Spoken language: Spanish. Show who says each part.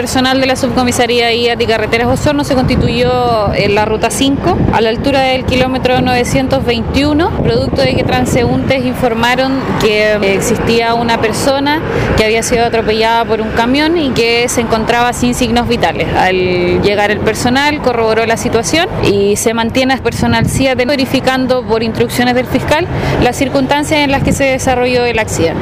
Speaker 1: personal de la subcomisaría IAT y Carreteras Osorno se constituyó en la ruta 5 a la altura del kilómetro 921, producto de que transeúntes informaron que eh, existía una persona que había sido atropellada por un camión y que se encontraba sin signos vitales. Al llegar el personal corroboró la situación y se mantiene el personal CIAT verificando por instrucciones del fiscal las circunstancias en las que se desarrolló el accidente.